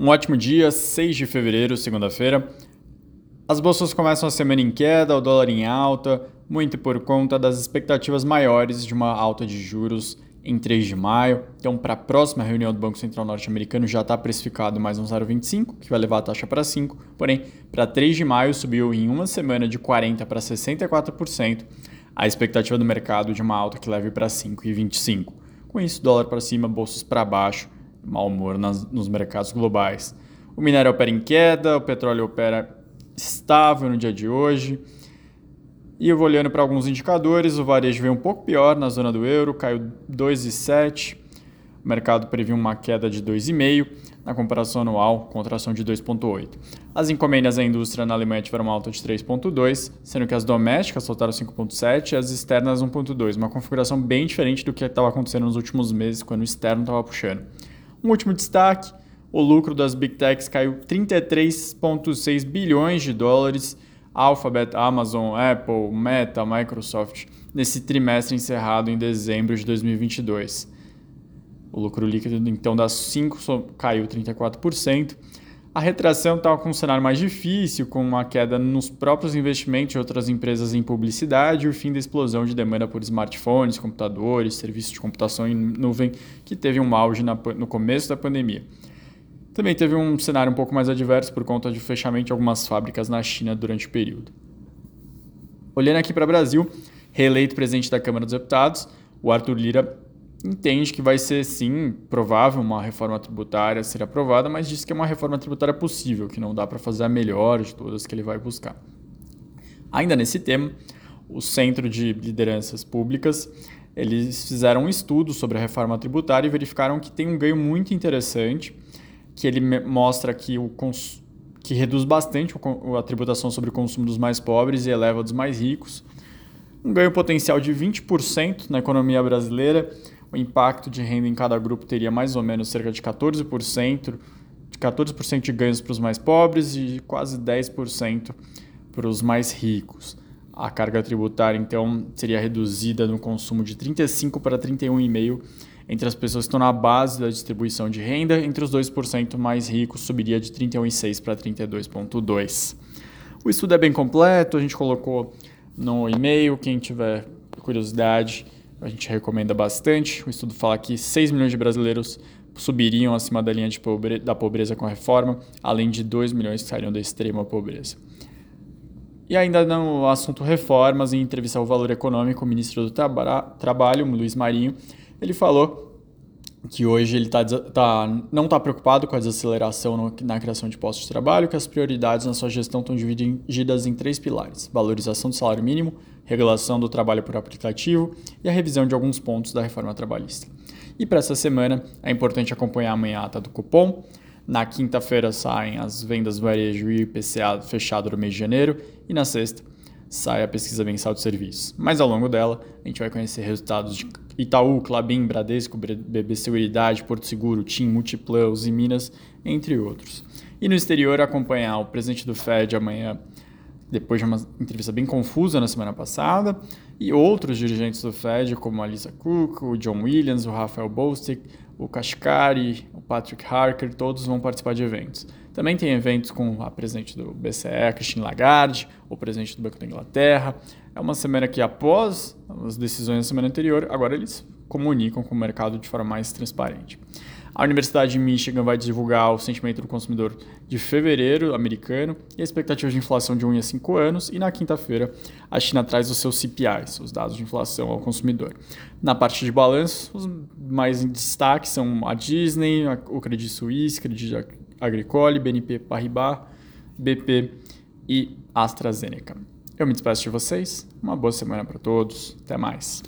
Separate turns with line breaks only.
Um ótimo dia, 6 de fevereiro, segunda-feira. As bolsas começam a semana em queda, o dólar em alta, muito por conta das expectativas maiores de uma alta de juros em 3 de maio. Então, para a próxima reunião do Banco Central Norte-Americano já está precificado mais um 0,25, que vai levar a taxa para 5. Porém, para 3 de maio subiu em uma semana de 40% para 64% a expectativa do mercado de uma alta que leve para 5,25. Com isso, dólar para cima, bolsas para baixo mau humor nas, nos mercados globais. O minério opera em queda, o petróleo opera estável no dia de hoje. E eu vou olhando para alguns indicadores, o varejo veio um pouco pior na zona do euro, caiu 2,7. O mercado previu uma queda de 2,5 na comparação anual, contração de 2,8. As encomendas da indústria na Alemanha tiveram uma alta de 3,2, sendo que as domésticas soltaram 5,7 e as externas 1,2, uma configuração bem diferente do que estava acontecendo nos últimos meses, quando o externo estava puxando. Um último destaque: o lucro das Big Techs caiu 33,6 bilhões de dólares. Alphabet, Amazon, Apple, Meta, Microsoft, nesse trimestre encerrado em dezembro de 2022. O lucro líquido, então, das 5 caiu 34%. A retração estava com um cenário mais difícil, com uma queda nos próprios investimentos de outras empresas em publicidade e o fim da explosão de demanda por smartphones, computadores, serviços de computação em nuvem, que teve um auge na, no começo da pandemia. Também teve um cenário um pouco mais adverso por conta do fechamento de algumas fábricas na China durante o período. Olhando aqui para o Brasil, reeleito presidente da Câmara dos Deputados, o Arthur Lira entende que vai ser sim provável uma reforma tributária ser aprovada, mas diz que é uma reforma tributária possível, que não dá para fazer a melhor de todas que ele vai buscar. Ainda nesse tema, o Centro de Lideranças Públicas eles fizeram um estudo sobre a reforma tributária e verificaram que tem um ganho muito interessante, que ele mostra que o que reduz bastante a tributação sobre o consumo dos mais pobres e eleva dos mais ricos. Um ganho potencial de 20% na economia brasileira o impacto de renda em cada grupo teria mais ou menos cerca de 14%, de 14% de ganhos para os mais pobres e quase 10% para os mais ricos. A carga tributária, então, seria reduzida no consumo de 35% para 31,5% entre as pessoas que estão na base da distribuição de renda, entre os 2% mais ricos subiria de 31,6% para 32,2%. O estudo é bem completo, a gente colocou no e-mail, quem tiver curiosidade a gente recomenda bastante. O estudo fala que 6 milhões de brasileiros subiriam acima da linha pobre... da pobreza com a reforma, além de 2 milhões que sairiam da extrema pobreza. E ainda no assunto reformas, em entrevista ao Valor Econômico, o ministro do Traba... Trabalho, Luiz Marinho, ele falou que hoje ele tá, tá, não está preocupado com a desaceleração no, na criação de postos de trabalho, que as prioridades na sua gestão estão divididas em três pilares: valorização do salário mínimo, regulação do trabalho por aplicativo e a revisão de alguns pontos da reforma trabalhista. E para essa semana é importante acompanhar amanhã a ata do cupom. Na quinta-feira saem as vendas varejo e IPCA fechado do mês de janeiro e na sexta sai a pesquisa mensal de serviços. Mas ao longo dela, a gente vai conhecer resultados de Itaú, Clabin, Bradesco, BB Seguridade, Porto Seguro, TIM, Multiplus e Minas, entre outros. E no exterior, acompanhar o presidente do Fed amanhã, depois de uma entrevista bem confusa na semana passada, e outros dirigentes do Fed, como a Lisa Cook, o John Williams, o Rafael Bostic, o Kashkari, Patrick Harker, todos vão participar de eventos. Também tem eventos com a presidente do BCE, Christine Lagarde, o presidente do Banco da Inglaterra. É uma semana que, após as decisões da semana anterior, agora eles comunicam com o mercado de forma mais transparente. A Universidade de Michigan vai divulgar o sentimento do consumidor de fevereiro americano e a expectativa de inflação de 1 a 5 anos. E na quinta-feira, a China traz os seus CPIs, os dados de inflação ao consumidor. Na parte de balanço, os mais em destaque são a Disney, o Credit Suisse, Credit Agricole, BNP Paribas, BP e AstraZeneca. Eu me despeço de vocês. Uma boa semana para todos. Até mais.